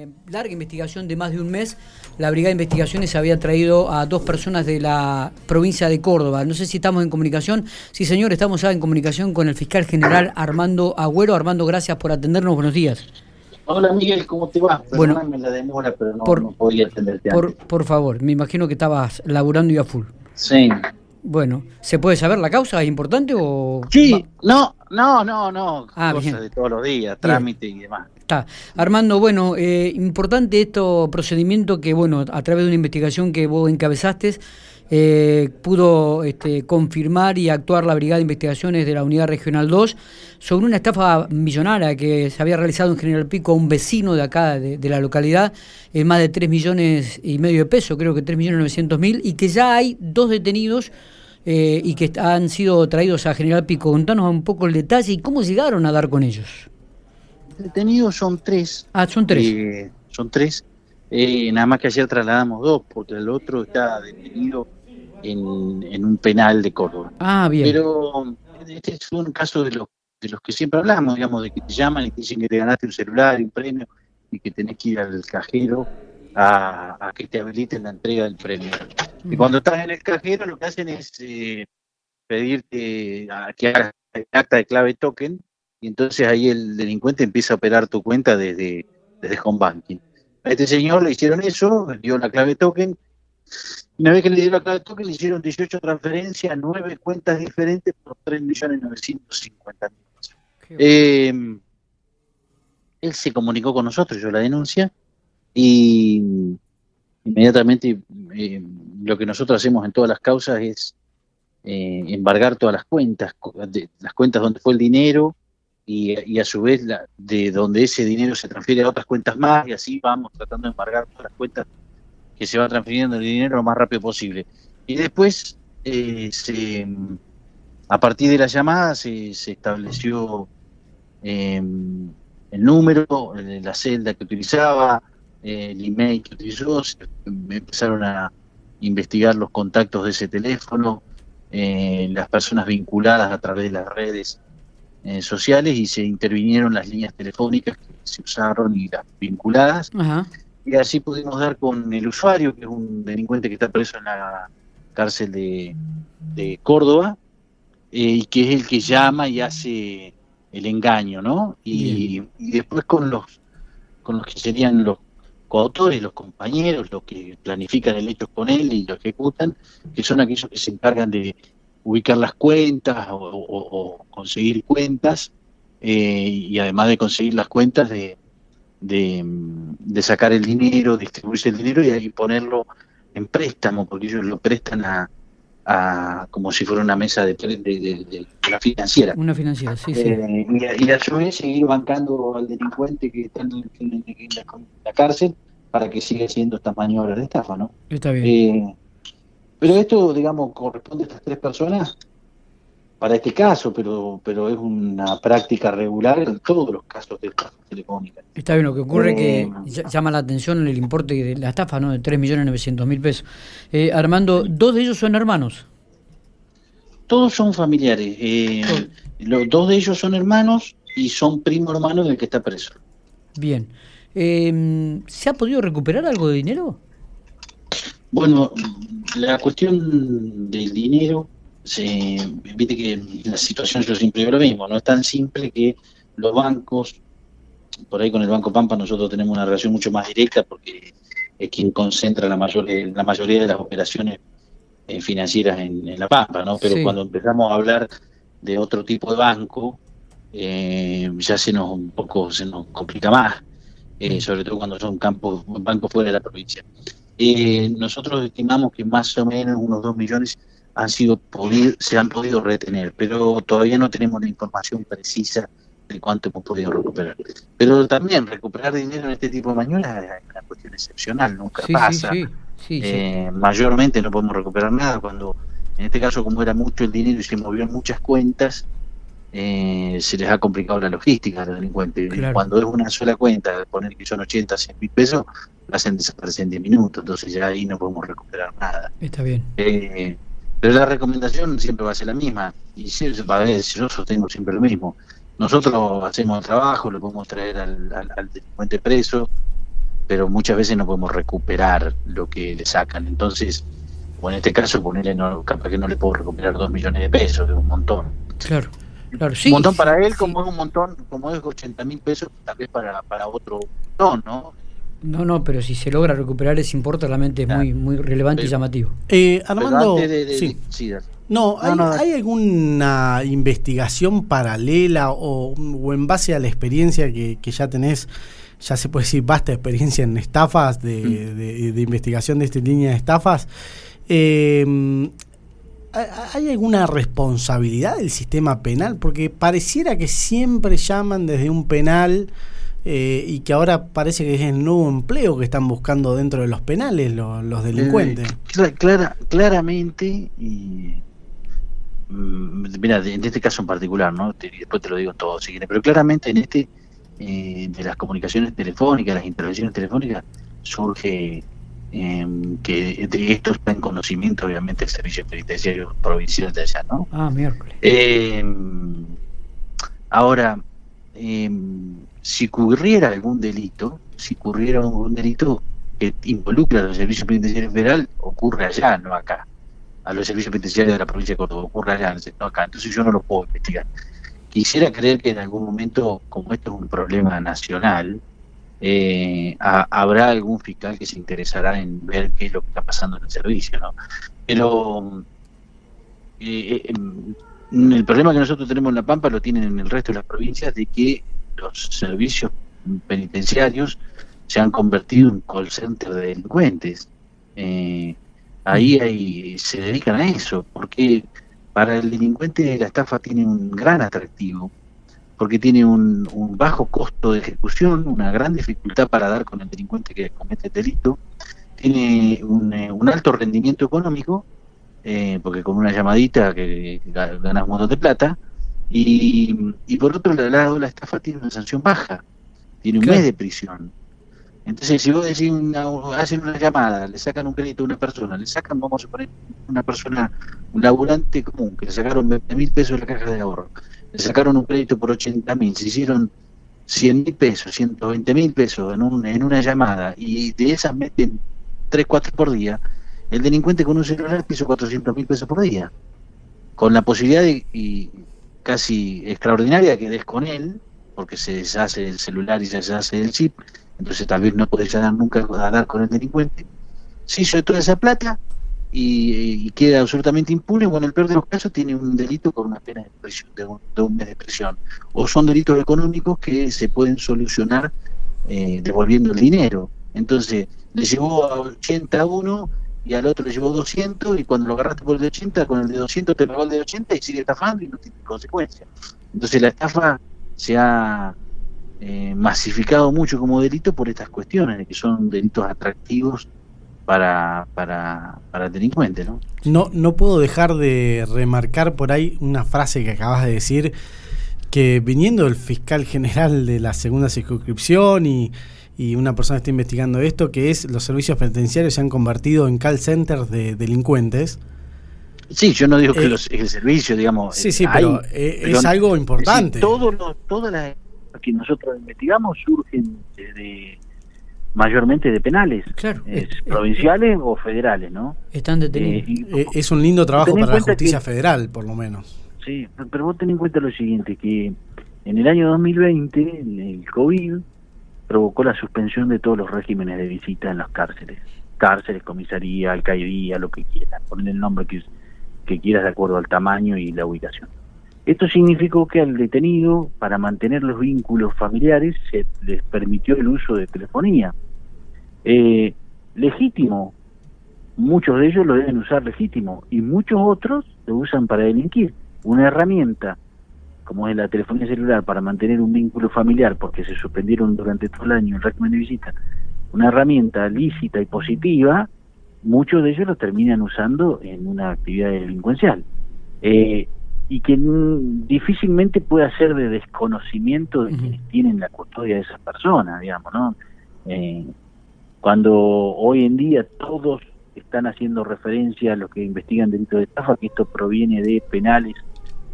eh, larga investigación de más de un mes, la Brigada de Investigaciones había traído a dos personas de la provincia de Córdoba. No sé si estamos en comunicación. Sí, señor, estamos ya en comunicación con el fiscal general Armando Agüero. Armando, gracias por atendernos. Buenos días. Hola Miguel, ¿cómo te va? Bueno, la demora, pero no, por, podía atenderte por, por favor, me imagino que estabas laburando y a full. Sí. Bueno, ¿se puede saber la causa? ¿Es importante o...? Sí, no, no, no, no. Ah, Cosas de todos los días, trámite y demás. Está. Armando, bueno, eh, importante esto procedimiento que, bueno, a través de una investigación que vos encabezaste, eh, pudo este, confirmar y actuar la Brigada de Investigaciones de la Unidad Regional 2 sobre una estafa millonaria que se había realizado en General Pico a un vecino de acá, de, la localidad, en más de 3 millones y medio de pesos, creo que 3 millones 900 mil, y que ya hay dos detenidos eh, y que han sido traídos a General Pico. Contanos un poco el detalle y cómo llegaron a dar con ellos. Detenidos son tres. Ah, son tres. Eh, son tres. nada más que ayer trasladamos dos, porque el otro está detenido en, un penal de Córdoba. Ah, bien. Pero este es un caso de los, de los que siempre hablamos, digamos, de que te llaman y te dicen que te ganaste un celular y un premio y que tenés que ir al cajero a, que te habiliten la entrega del premio. Y cuando estás en el cajero lo que hacen es eh, pedirte a que hagas acta de clave token y entonces ahí el delincuente empieza a operar tu cuenta desde, desde home banking. A este señor le hicieron eso, dio la clave token una vez que le dieron la clave toque, le hicieron 18 transferencias, 9 cuentas diferentes por 3.950.000 pesos. Eh, él se comunicó con nosotros, yo la denuncia, y inmediatamente eh, lo que nosotros hacemos en todas las causas es eh, embargar todas las cuentas, las cuentas donde fue el dinero y, a su vez de donde ese dinero se transfiere a otras cuentas más y así vamos tratando de embargar todas las cuentas que se va transfiriendo el dinero lo más rápido posible. Y después, eh, a partir de la llamada, se, estableció em, el número, la celda que utilizaba, el email que utilizó, se, empezaron a investigar los contactos de ese teléfono, eh, las personas vinculadas a través de las redes eh, sociales y se intervinieron las líneas telefónicas que se usaron y las vinculadas. Ajá y así pudimos dar con el usuario, que es un delincuente que está preso en la cárcel de, Córdoba, eh, y que es el que llama y hace el engaño, ¿no? Y, después con los, con los que serían los coautores, los compañeros, los que planifican el hecho con él y lo ejecutan, que son aquellos que se encargan de ubicar las cuentas o, conseguir cuentas, eh, y además de conseguir las cuentas de de, sacar el dinero, distribuirse el dinero y ahí ponerlo en préstamo, porque ellos lo prestan a, a como si fuera una mesa de, de, una financiera. Una financiera, sí, sí. Eh, y, a, su vez seguir bancando al delincuente que está en, la, cárcel para que siga haciendo estas maniobras de estafa, ¿no? Está bien. Eh, pero esto, digamos, corresponde a estas tres personas para este caso, pero pero es una práctica regular en todos los casos de estafa telefónica. Está bien, lo que ocurre que eh, llama la atención el importe de la estafa, ¿no? De 3.900.000 pesos. Eh, Armando, ¿dos de ellos son hermanos? Todos son familiares. Eh, los dos de ellos son hermanos y son primo hermano del que está preso. Bien. Em, ¿Se ha podido recuperar algo de dinero? Bueno, la cuestión del dinero se, viste que la situación yo siempre digo lo mismo, no es tan simple que los bancos, por ahí con el Banco Pampa nosotros tenemos una relación mucho más directa porque es quien concentra la, mayor, la mayoría de las operaciones eh, financieras en, La Pampa, ¿no? Pero cuando empezamos a hablar de otro tipo de banco, eh, ya se nos un poco se nos complica más, eh, mm. sobre todo cuando son campos bancos fuera de la provincia. nosotros estimamos que más o menos unos 2 millones han sido se han podido retener, pero todavía no tenemos la información precisa de cuánto hemos podido recuperar. Pero también recuperar dinero en este tipo de maniobras es una cuestión excepcional, nunca pasa. Eh, mayormente no podemos recuperar nada cuando, en este caso, como era mucho el dinero y se movió en muchas cuentas, eh, se les ha complicado la logística a los delincuentes. Cuando es una sola cuenta, poner que son 80, 100 mil pesos, la hacen desaparecer en 10 minutos, entonces ya ahí no podemos recuperar nada. Está bien. Eh, pero la recomendación siempre va a ser la misma, y yo sostengo siempre lo mismo. Nosotros hacemos el trabajo, le podemos traer al, delincuente preso, pero muchas veces no podemos recuperar lo que le sacan. Entonces, o en este caso, ponerle, no, capaz que no le puedo recuperar dos millones de pesos, que es un montón. Claro. Claro, un montón para él, como es un montón, como es 80 mil pesos, tal vez para, para otro montón, ¿no? No, no, pero si se logra recuperar ese importe realmente es muy, muy relevante y llamativo. Eh, Armando, sí. no, ¿hay, alguna investigación paralela o, en base a la experiencia que, ya tenés, ya se puede decir vasta experiencia en estafas, de, mm. de investigación de esta línea de estafas? Eh, ¿Hay alguna responsabilidad del sistema penal? Porque pareciera que siempre llaman desde un penal eh, y que ahora parece que es el nuevo empleo que están buscando dentro de los penales los, delincuentes. Eh, clara, claramente, y, mm, mira, en este caso en particular, ¿no? después te lo digo todo si quieres, pero claramente en este, eh, de las comunicaciones telefónicas, las intervenciones telefónicas, surge eh, que de esto está en conocimiento obviamente el Servicio Penitenciario Provincial de allá, ¿no? Ah, miércoles. Eh, ahora, eh, si ocurriera algún delito, si ocurriera algún delito que involucra a los servicios penitenciarios federal, ocurre allá, no acá. A los servicios penitenciarios de la provincia de Córdoba, ocurre allá, no acá. Entonces yo no lo puedo investigar. Quisiera creer que en algún momento, como esto es un problema nacional, eh, habrá algún fiscal que se interesará en ver qué es lo que está pasando en el servicio, ¿no? Pero eh, eh, mm, el problema que nosotros tenemos en La Pampa lo tienen en el resto de las provincias de que los servicios penitenciarios se han convertido en call center de delincuentes. Eh, ahí hay, se dedican a eso, porque para el delincuente la estafa tiene un gran atractivo porque tiene un, bajo costo de ejecución, una gran dificultad para dar con el delincuente que comete el delito, tiene un, eh, alto rendimiento económico, eh, porque con una llamadita que, ganas un montón de plata, y, por otro lado la estafa tiene una sanción baja, tiene un mes de prisión. Entonces, si vos decís, una, hacen una llamada, le sacan un crédito a una persona, le sacan, vamos a suponer, una persona, un laburante común, que le sacaron 20 mil pesos de la caja de ahorro, le sacaron un crédito por 80 mil, se hicieron 100 mil pesos, 120 mil pesos en, un, en una llamada y de esas meten 3, 4 por día, el delincuente con un celular piso 400 mil pesos por día, con la posibilidad de, y casi extraordinaria que des con él, porque se deshace el celular y se deshace el chip, entonces tal vez no podés dar nunca a dar con el delincuente. Se hizo toda esa plata, y, queda absolutamente impune, bueno, en el peor de los casos tiene un delito con una pena de, prisión, de, un, mes de prisión. O son delitos económicos que se pueden solucionar eh, devolviendo el dinero. Entonces, le llevó a 80 a uno y al otro le llevó 200 y cuando lo agarraste por el de 80, con el de 200 te pagó el de 80 y sigue estafando y no tiene consecuencias. Entonces la estafa se ha eh, masificado mucho como delito por estas cuestiones, que son delitos atractivos para, para, para el delincuente, ¿no? No, no puedo dejar de remarcar por ahí una frase que acabas de decir, que viniendo el fiscal general de la segunda circunscripción y, y una persona está investigando esto, que es los servicios penitenciarios se han convertido en call centers de delincuentes. Sí, yo no digo que eh, los, el servicio, digamos. Sí, sí, pero, eh, es algo importante. todos todas las que nosotros investigamos surgen de, mayormente de penales, provinciales o federales, ¿no? Están detenidos. Eh, eh, es un lindo trabajo para la justicia federal, por lo menos. Sí, pero vos ten en cuenta lo siguiente, que en el año 2020 el COVID provocó la suspensión de todos los regímenes de visita en las cárceles. Cárceles, comisaría, alcaldía, lo que quieras, poner el nombre que, que quieras de acuerdo al tamaño y la ubicación. Esto significó que al detenido, para mantener los vínculos familiares, se les permitió el uso de telefonía. Eh, legítimo, muchos de ellos lo deben usar legítimo y muchos otros lo usan para delinquir. Una herramienta como es la telefonía celular para mantener un vínculo familiar porque se suspendieron durante todo el año el régimen de visita, una herramienta lícita y positiva, muchos de ellos lo terminan usando en una actividad delincuencial. Eh, y que difícilmente puede ser de desconocimiento de quienes tienen la custodia de esas personas, digamos, ¿no? Eh, cuando hoy en día todos están haciendo referencia a los que investigan delitos de estafa, que esto proviene de penales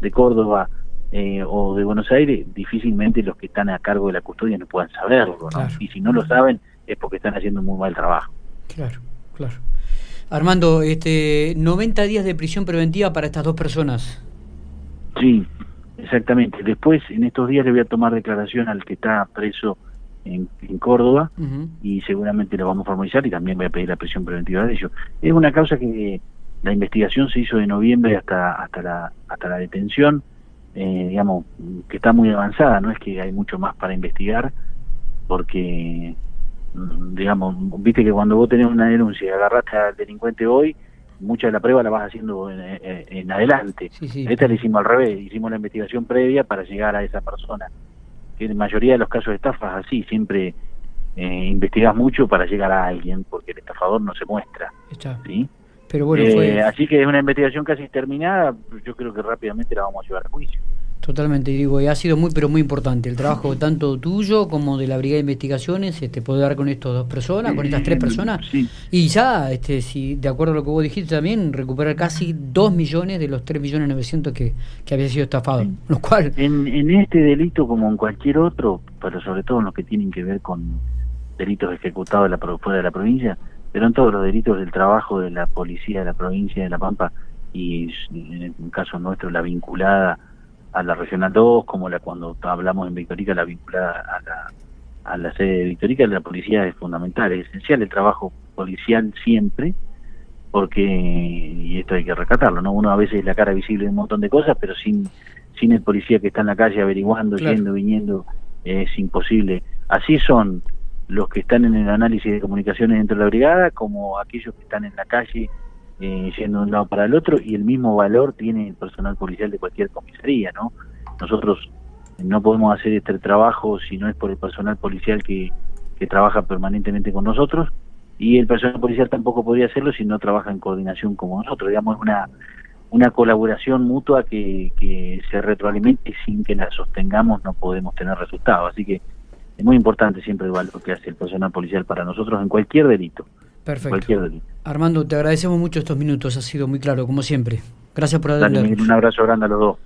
de Córdoba eh, o de Buenos Aires, difícilmente los que están a cargo de la custodia no puedan saberlo, ¿no? Y si no lo saben, es porque están haciendo un muy mal trabajo. Claro, claro. Armando, este, 90 días de prisión preventiva para estas dos personas. Sí, exactamente. Después, en estos días le voy a tomar declaración al que está preso en, Córdoba y seguramente lo vamos a formalizar y también voy a pedir la prisión preventiva de ellos. Es una causa que la investigación se hizo de noviembre hasta hasta la hasta la detención, eh, digamos que está muy avanzada, no es que hay mucho más para investigar, porque mm, digamos, viste que cuando vos tenés una denuncia y agarraste al delincuente hoy, mucha de la prueba la vas haciendo en, adelante. Esta la hicimos al revés, hicimos la investigación previa para llegar a esa persona. Que en la mayoría de los casos de estafas así, siempre eh, investigas mucho para llegar a alguien, porque el estafador no se muestra. ¿sí? Pero bueno, eh, Así que es una investigación casi terminada, yo creo que rápidamente la vamos a llevar a juicio. Totalmente, digo, y ha sido muy, pero muy importante el trabajo tanto tuyo como de la Brigada de Investigaciones, este, poder dar con estas dos personas, con estas tres personas, y ya, este, si de acuerdo a lo que vos dijiste también, recuperar casi dos millones de los tres millones novecientos que, que había sido estafado, lo cual... En, en este delito, como en cualquier otro, pero sobre todo en los que tienen que ver con delitos ejecutados de la, fuera de la provincia, pero en todos los delitos del trabajo de la policía de la provincia de La Pampa y en el caso nuestro la vinculada a la Regional 2, como la cuando hablamos en Victorica, la vinculada a la, a la sede de Victorica, la policía es fundamental, es esencial el trabajo policial siempre, porque, y esto hay que recatarlo, ¿no? Uno a veces es la cara visible de un montón de cosas, pero sin, sin el policía que está en la calle averiguando, yendo, viniendo, es imposible. Así son los que están en el análisis de comunicaciones dentro de la brigada, como aquellos que están en la calle eh, yendo de un lado para el otro, y el mismo valor tiene el personal policial de cualquier comisaría, ¿no? Nosotros no podemos hacer este trabajo si no es por el personal policial que, que trabaja permanentemente con nosotros, y el personal policial tampoco podría hacerlo si no trabaja en coordinación como nosotros, digamos, una, una colaboración mutua que, que se retroalimente y sin que la sostengamos no podemos tener resultados, así que es muy importante siempre el valor que hace el personal policial para nosotros en cualquier delito. Perfecto. Armando, te agradecemos mucho estos minutos, ha sido muy claro, como siempre. Gracias por atendernos. Un abrazo grande a los dos.